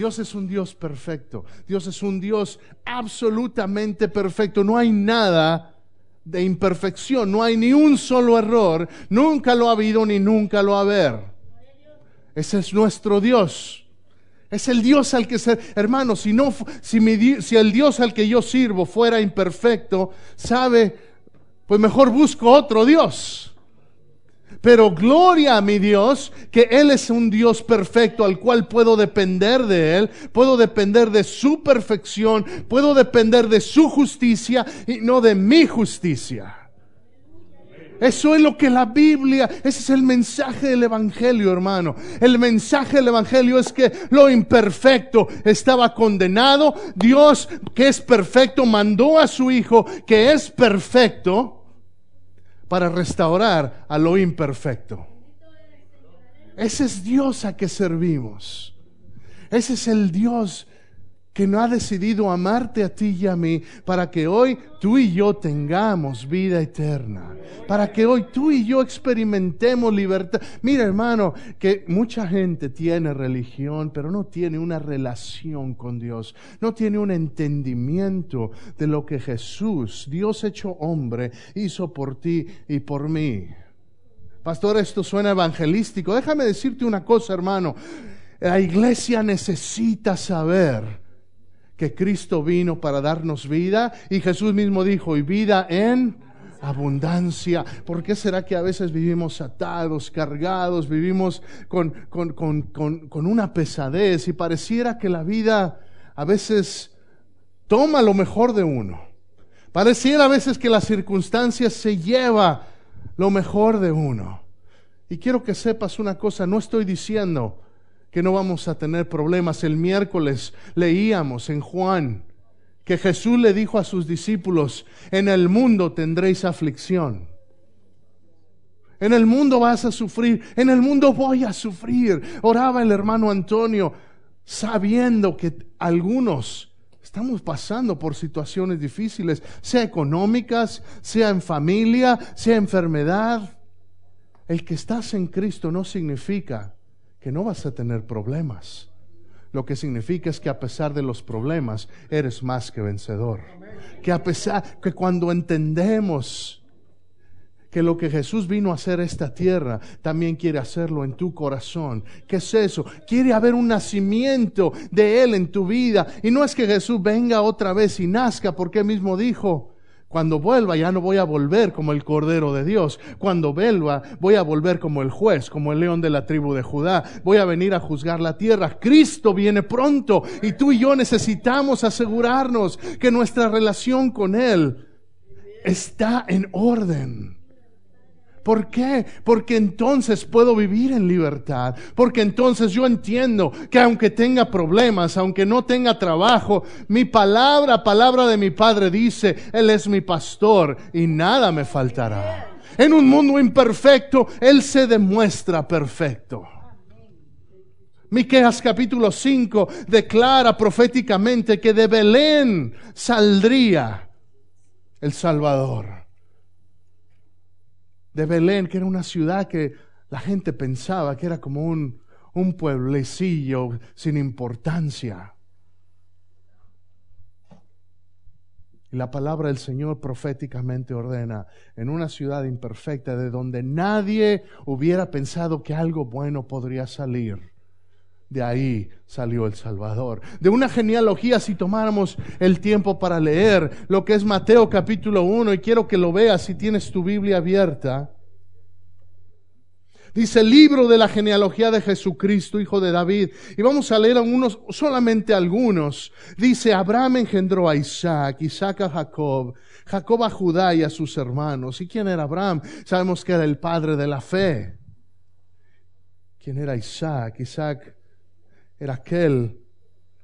Dios es un Dios perfecto. Dios es un Dios absolutamente perfecto. No hay nada de imperfección, no hay ni un solo error. Nunca lo ha habido ni nunca lo va a haber. Ese es nuestro Dios. Es el Dios al que ser, hermano, si no si, mi, si el Dios al que yo sirvo fuera imperfecto, sabe, pues mejor busco otro Dios. Pero gloria a mi Dios, que Él es un Dios perfecto al cual puedo depender de Él, puedo depender de su perfección, puedo depender de su justicia y no de mi justicia. Eso es lo que la Biblia, ese es el mensaje del Evangelio, hermano. El mensaje del Evangelio es que lo imperfecto estaba condenado. Dios, que es perfecto, mandó a su Hijo, que es perfecto, para restaurar a lo imperfecto. Ese es Dios a que servimos. Ese es el Dios que no ha decidido amarte a ti y a mí para que hoy tú y yo tengamos vida eterna, para que hoy tú y yo experimentemos libertad. Mira hermano, que mucha gente tiene religión, pero no tiene una relación con Dios, no tiene un entendimiento de lo que Jesús, Dios hecho hombre, hizo por ti y por mí. Pastor, esto suena evangelístico. Déjame decirte una cosa, hermano. La iglesia necesita saber que Cristo vino para darnos vida y Jesús mismo dijo, y vida en abundancia. ¿Por qué será que a veces vivimos atados, cargados, vivimos con, con, con, con, una pesadez y pareciera que la vida a veces toma lo mejor de uno? Pareciera a veces que las circunstancias se lleva lo mejor de uno. Y quiero que sepas una cosa, no estoy diciendo que no vamos a tener problemas. El miércoles leíamos en Juan que Jesús le dijo a sus discípulos, en el mundo tendréis aflicción. En el mundo vas a sufrir, en el mundo voy a sufrir. Oraba el hermano Antonio sabiendo que algunos estamos pasando por situaciones difíciles, sea económicas, sea en familia, sea enfermedad. El que estás en Cristo no significa que no vas a tener problemas. Lo que significa es que a pesar de los problemas eres más que vencedor. Que a pesar que cuando entendemos que lo que Jesús vino a hacer esta tierra, también quiere hacerlo en tu corazón. ¿Qué es eso? Quiere haber un nacimiento de Él en tu vida. Y no es que Jesús venga otra vez y nazca, porque Él mismo dijo, cuando vuelva ya no voy a volver como el Cordero de Dios. Cuando vuelva voy a volver como el juez, como el león de la tribu de Judá. Voy a venir a juzgar la tierra. Cristo viene pronto y tú y yo necesitamos asegurarnos que nuestra relación con Él está en orden. ¿Por qué? Porque entonces puedo vivir en libertad. Porque entonces yo entiendo que aunque tenga problemas, aunque no tenga trabajo, mi palabra, palabra de mi Padre dice, Él es mi pastor y nada me faltará. En un mundo imperfecto, Él se demuestra perfecto. Miqueas capítulo 5 declara proféticamente que de Belén saldría el Salvador de Belén, que era una ciudad que la gente pensaba que era como un, un pueblecillo sin importancia. Y la palabra del Señor proféticamente ordena en una ciudad imperfecta de donde nadie hubiera pensado que algo bueno podría salir. De ahí salió el Salvador. De una genealogía, si tomáramos el tiempo para leer lo que es Mateo capítulo 1, y quiero que lo veas si tienes tu Biblia abierta. Dice el libro de la genealogía de Jesucristo, hijo de David. Y vamos a leer algunos, solamente algunos. Dice, Abraham engendró a Isaac, Isaac a Jacob, Jacob a Judá y a sus hermanos. ¿Y quién era Abraham? Sabemos que era el padre de la fe. quién era Isaac. Isaac era aquel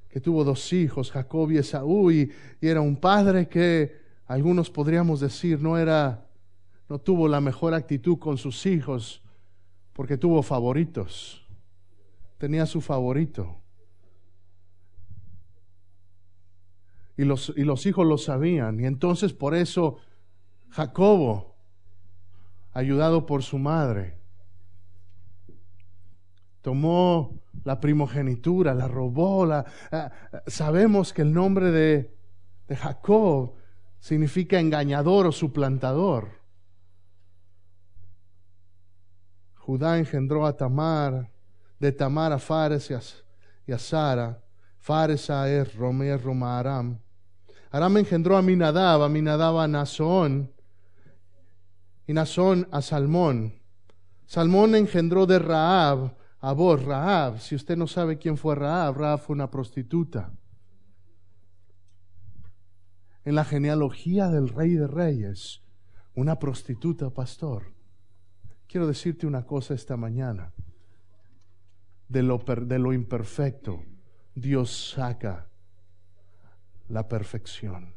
que tuvo dos hijos, Jacob y Esaú, y, y era un padre que algunos podríamos decir no era, no tuvo la mejor actitud con sus hijos, porque tuvo favoritos. Tenía su favorito. Y los, y los hijos lo sabían. Y entonces por eso Jacobo, ayudado por su madre, tomó la primogenitura, la robó. La, ah, sabemos que el nombre de, de Jacob significa engañador o suplantador. Judá engendró a Tamar, de Tamar a Fares y a, Sara. Fares a Er, Romer, Roma, Aram. Aram engendró a Minadab, a Minadab a Nazón, y Nazón a Salmón. Salmón engendró de Raab a vos, Raab. Si usted no sabe quién fue Raab, Raab fue una prostituta. En la genealogía del rey de reyes, una prostituta, pastor. Quiero decirte una cosa esta mañana. De lo imperfecto, Dios saca la perfección.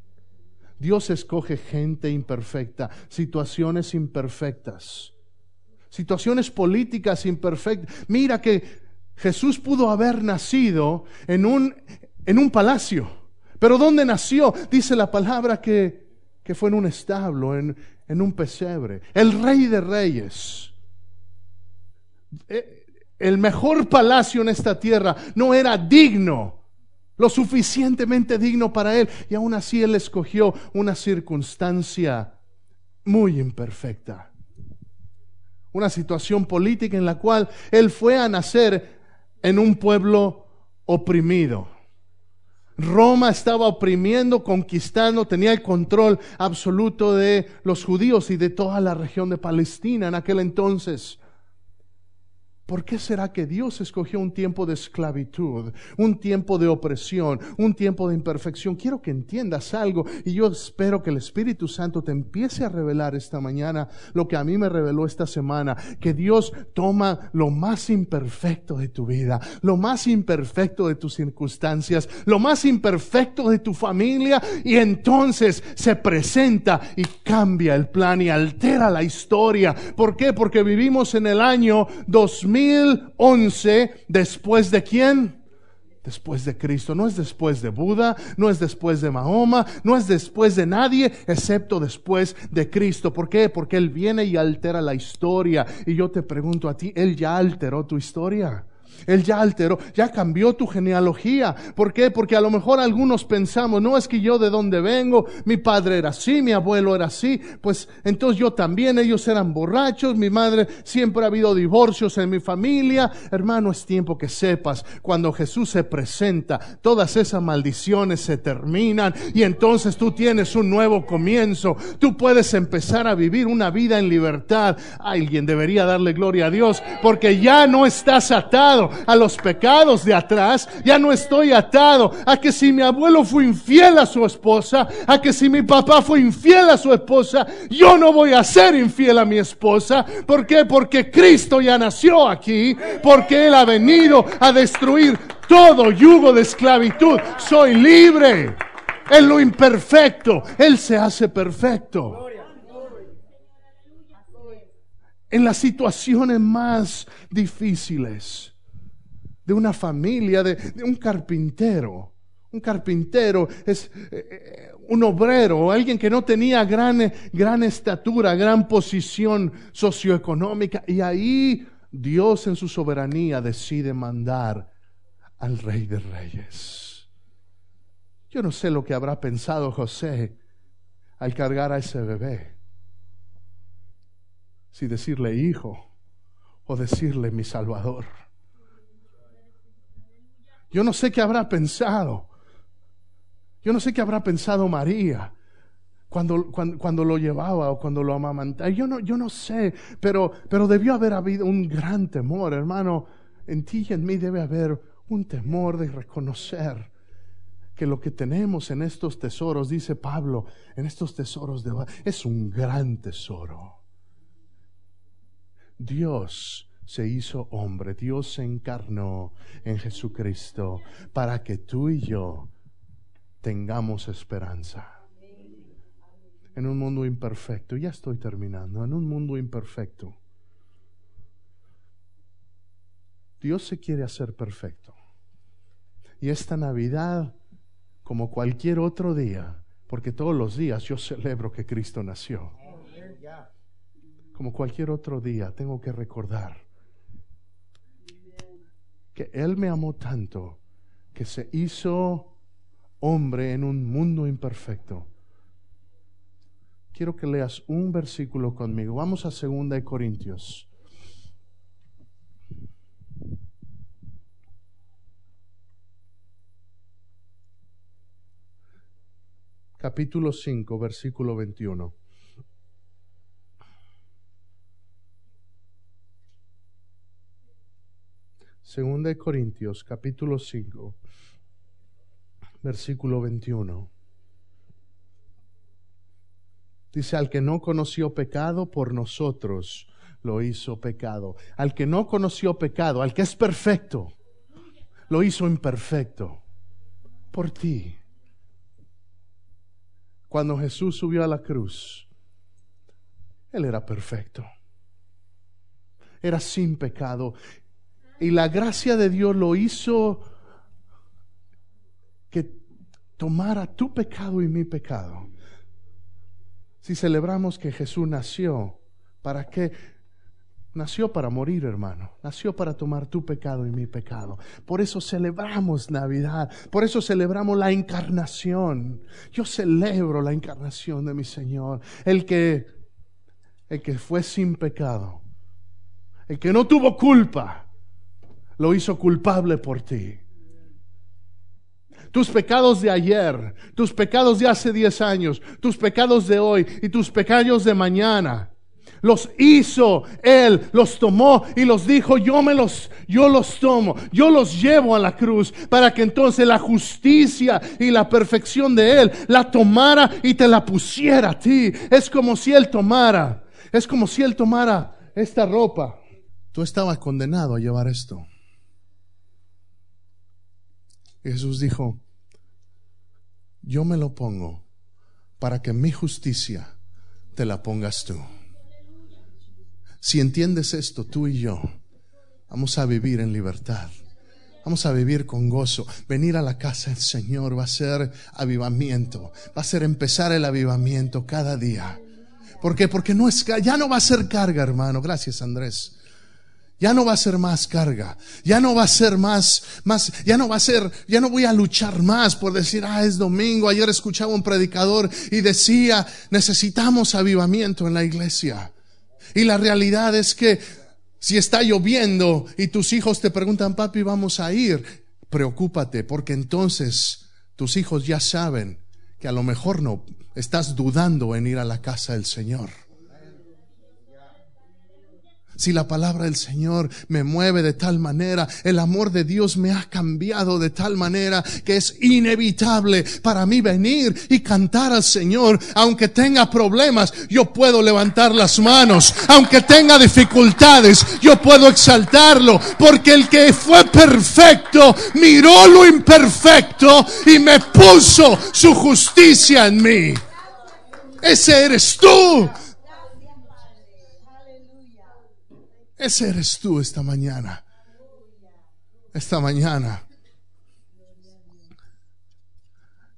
Dios escoge gente imperfecta, situaciones imperfectas, situaciones políticas imperfectas. Mira que Jesús pudo haber nacido en un, en un palacio, pero ¿dónde nació? Dice la palabra que, que fue en un establo, en, en un pesebre. El rey de reyes. Eh, el mejor palacio en esta tierra no era digno lo suficientemente digno para él. Y aún así él escogió una circunstancia muy imperfecta. Una situación política en la cual él fue a nacer en un pueblo oprimido. Roma estaba oprimiendo, conquistando, tenía el control absoluto de los judíos y de toda la región de Palestina en aquel entonces. ¿Por qué será que Dios escogió un tiempo de esclavitud, un tiempo de opresión, un tiempo de imperfección? Quiero que entiendas algo y yo espero que el Espíritu Santo te empiece a revelar esta mañana lo que a mí me reveló esta semana, que Dios toma lo más imperfecto de tu vida, lo más imperfecto de tus circunstancias, lo más imperfecto de tu familia y entonces se presenta y cambia el plan y altera la historia. ¿Por qué? Porque vivimos en el año 2000 2011 después de quién? Después de Cristo, no es después de Buda, no es después de Mahoma, no es después de nadie, excepto después de Cristo. ¿Por qué? Porque Él viene y altera la historia. Y yo te pregunto a ti, ¿Él ya alteró tu historia? Él ya alteró, ya cambió tu genealogía. ¿Por qué? Porque a lo mejor algunos pensamos, no es que yo de dónde vengo, mi padre era así, mi abuelo era así, pues entonces yo también, ellos eran borrachos, mi madre, siempre ha habido divorcios en mi familia. Hermano, es tiempo que sepas, cuando Jesús se presenta, todas esas maldiciones se terminan y entonces tú tienes un nuevo comienzo. Tú puedes empezar a vivir una vida en libertad. Alguien debería darle gloria a Dios porque ya no estás atado a los pecados de atrás, ya no estoy atado a que si mi abuelo fue infiel a su esposa, a que si mi papá fue infiel a su esposa, yo no voy a ser infiel a mi esposa. ¿Por qué? Porque Cristo ya nació aquí, porque Él ha venido a destruir todo yugo de esclavitud. Soy libre. En lo imperfecto, Él se hace perfecto en las situaciones más difíciles de una familia, de, un carpintero. Un carpintero es eh, eh, un obrero, alguien que no tenía gran, gran estatura, gran posición socioeconómica. Y ahí Dios en su soberanía decide mandar al rey de reyes. Yo no sé lo que habrá pensado José al cargar a ese bebé. Si decirle hijo o decirle mi salvador. Yo no sé qué habrá pensado. Yo no sé qué habrá pensado María cuando, cuando, lo llevaba o cuando lo amamantaba. Yo no, yo no sé, pero, pero debió haber habido un gran temor, hermano. En ti y en mí debe haber un temor de reconocer que lo que tenemos en estos tesoros, dice Pablo, en estos tesoros de es un gran tesoro. Dios se hizo hombre, Dios se encarnó en Jesucristo para que tú y yo tengamos esperanza. En un mundo imperfecto, ya estoy terminando, en un mundo imperfecto, Dios se quiere hacer perfecto. Y esta Navidad, como cualquier otro día, porque todos los días yo celebro que Cristo nació, como cualquier otro día, tengo que recordar que Él me amó tanto que se hizo hombre en un mundo imperfecto. Quiero que leas un versículo conmigo. Vamos a 2 Corintios. Capítulo 5, versículo 21. Segunda de Corintios, capítulo 5, versículo 21. Dice, al que no conoció pecado, por nosotros lo hizo pecado. Al que no conoció pecado, al que es perfecto, lo hizo imperfecto. Por ti. Cuando Jesús subió a la cruz, Él era perfecto. Era sin pecado. Y la gracia de Dios lo hizo que tomara tu pecado y mi pecado. Si celebramos que Jesús nació, ¿para qué? Nació para morir, hermano. Nació para tomar tu pecado y mi pecado. Por eso celebramos Navidad. Por eso celebramos la encarnación. Yo celebro la encarnación de mi Señor. El que, el que fue sin pecado. El que no tuvo culpa lo hizo culpable por ti. Tus pecados de ayer, tus pecados de hace 10 años, tus pecados de hoy y tus pecados de mañana. Los hizo Él, los tomó y los dijo, yo me los, yo los tomo, yo los llevo a la cruz para que entonces la justicia y la perfección de Él la tomara y te la pusiera a ti. Es como si Él tomara, es como si Él tomara esta ropa. Tú estabas condenado a llevar esto. Jesús dijo, yo me lo pongo para que mi justicia te la pongas tú. Si entiendes esto, tú y yo vamos a vivir en libertad. Vamos a vivir con gozo. Venir a la casa del Señor va a ser avivamiento. Va a ser empezar el avivamiento cada día. ¿Por qué? Porque no es, ya no va a ser carga, hermano. Gracias, Andrés. Ya no va a ser más carga. Ya no va a ser más, más, ya no va a ser, ya no voy a luchar más por decir, ah, es domingo. Ayer escuchaba un predicador y decía, necesitamos avivamiento en la iglesia. Y la realidad es que si está lloviendo y tus hijos te preguntan, papi, vamos a ir, preocúpate porque entonces tus hijos ya saben que a lo mejor no estás dudando en ir a la casa del Señor si la palabra del Señor me mueve de tal manera, el amor de Dios me ha cambiado de tal manera que es inevitable para mí venir y cantar al Señor. Aunque tenga problemas, yo puedo levantar las manos. Aunque tenga dificultades, yo puedo exaltarlo. Porque el que fue perfecto miró lo imperfecto y me puso su justicia en mí. Ese eres tú. Ese eres tú esta mañana. Esta mañana.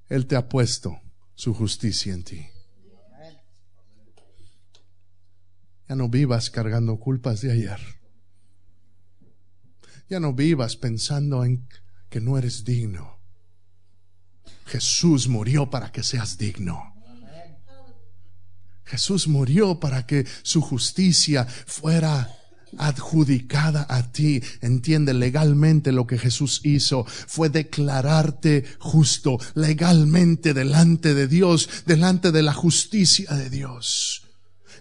Él te ha puesto su justicia en ti. Ya no vivas cargando culpas de ayer. Ya no vivas pensando en que no eres digno. Jesús murió para que seas digno. Jesús murió para que su justicia fuera adjudicada a ti. Entiende legalmente lo que Jesús hizo. Fue declararte justo legalmente delante de Dios, delante de la justicia de Dios.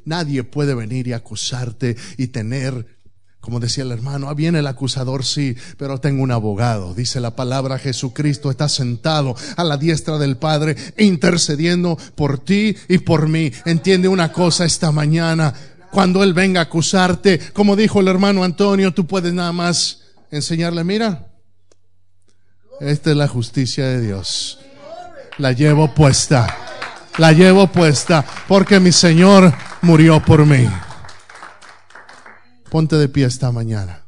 Nadie puede venir y acusarte y tener como decía el hermano, ah, viene el acusador, sí, pero tengo un abogado. Dice la palabra, Jesucristo está sentado a la diestra del Padre, intercediendo por ti y por mí. Entiende una cosa esta mañana, Cuando Él venga a acusarte, como dijo el hermano Antonio, tú puedes nada más enseñarle, mira, esta es la justicia de Dios. La llevo puesta. La llevo puesta porque mi Señor murió por mí. Ponte de pie esta mañana.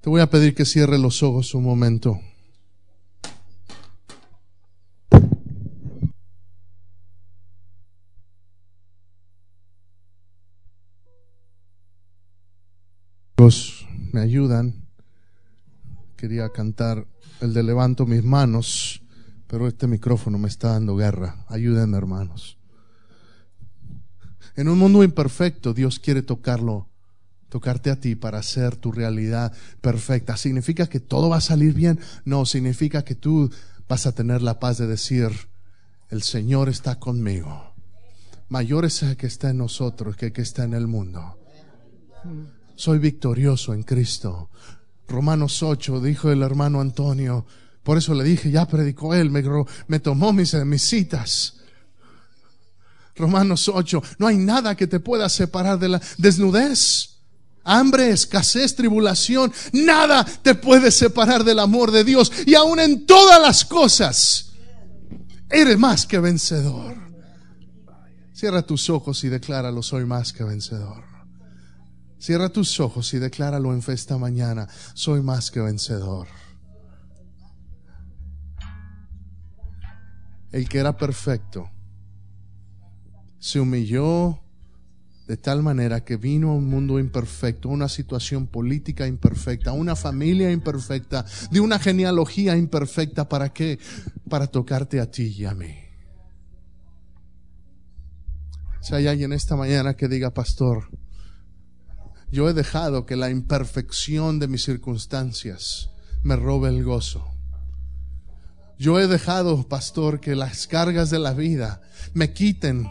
Te voy a pedir que cierre los ojos un momento. Me ayudan. Quería cantar el de levanto mis manos, pero este micrófono me está dando guerra. Ayúdenme, hermanos. En un mundo imperfecto, Dios quiere tocarlo, tocarte a ti para hacer tu realidad perfecta. ¿Significa que todo va a salir bien? No, significa que tú vas a tener la paz de decir, el Señor está conmigo. Mayor es el que está en nosotros que el que está en el mundo soy victorioso en Cristo. Romanos 8, dijo el hermano Antonio. Por eso le dije, ya predicó él, me, tomó mis, mis citas. Romanos 8, no hay nada que te pueda separar de la desnudez. Hambre, escasez, tribulación, nada te puede separar del amor de Dios. Y aún en todas las cosas, eres más que vencedor. Cierra tus ojos y decláralo, soy más que vencedor. Cierra tus ojos y decláralo en fe esta mañana. Soy más que vencedor. El que era perfecto se humilló de tal manera que vino a un mundo imperfecto, una situación política imperfecta, una familia imperfecta, de una genealogía imperfecta. ¿Para qué? Para tocarte a ti y a mí. Si hay alguien esta mañana que diga, pastor, yo he dejado que la imperfección de mis circunstancias me robe el gozo. Yo he dejado, pastor, que las cargas de la vida me quiten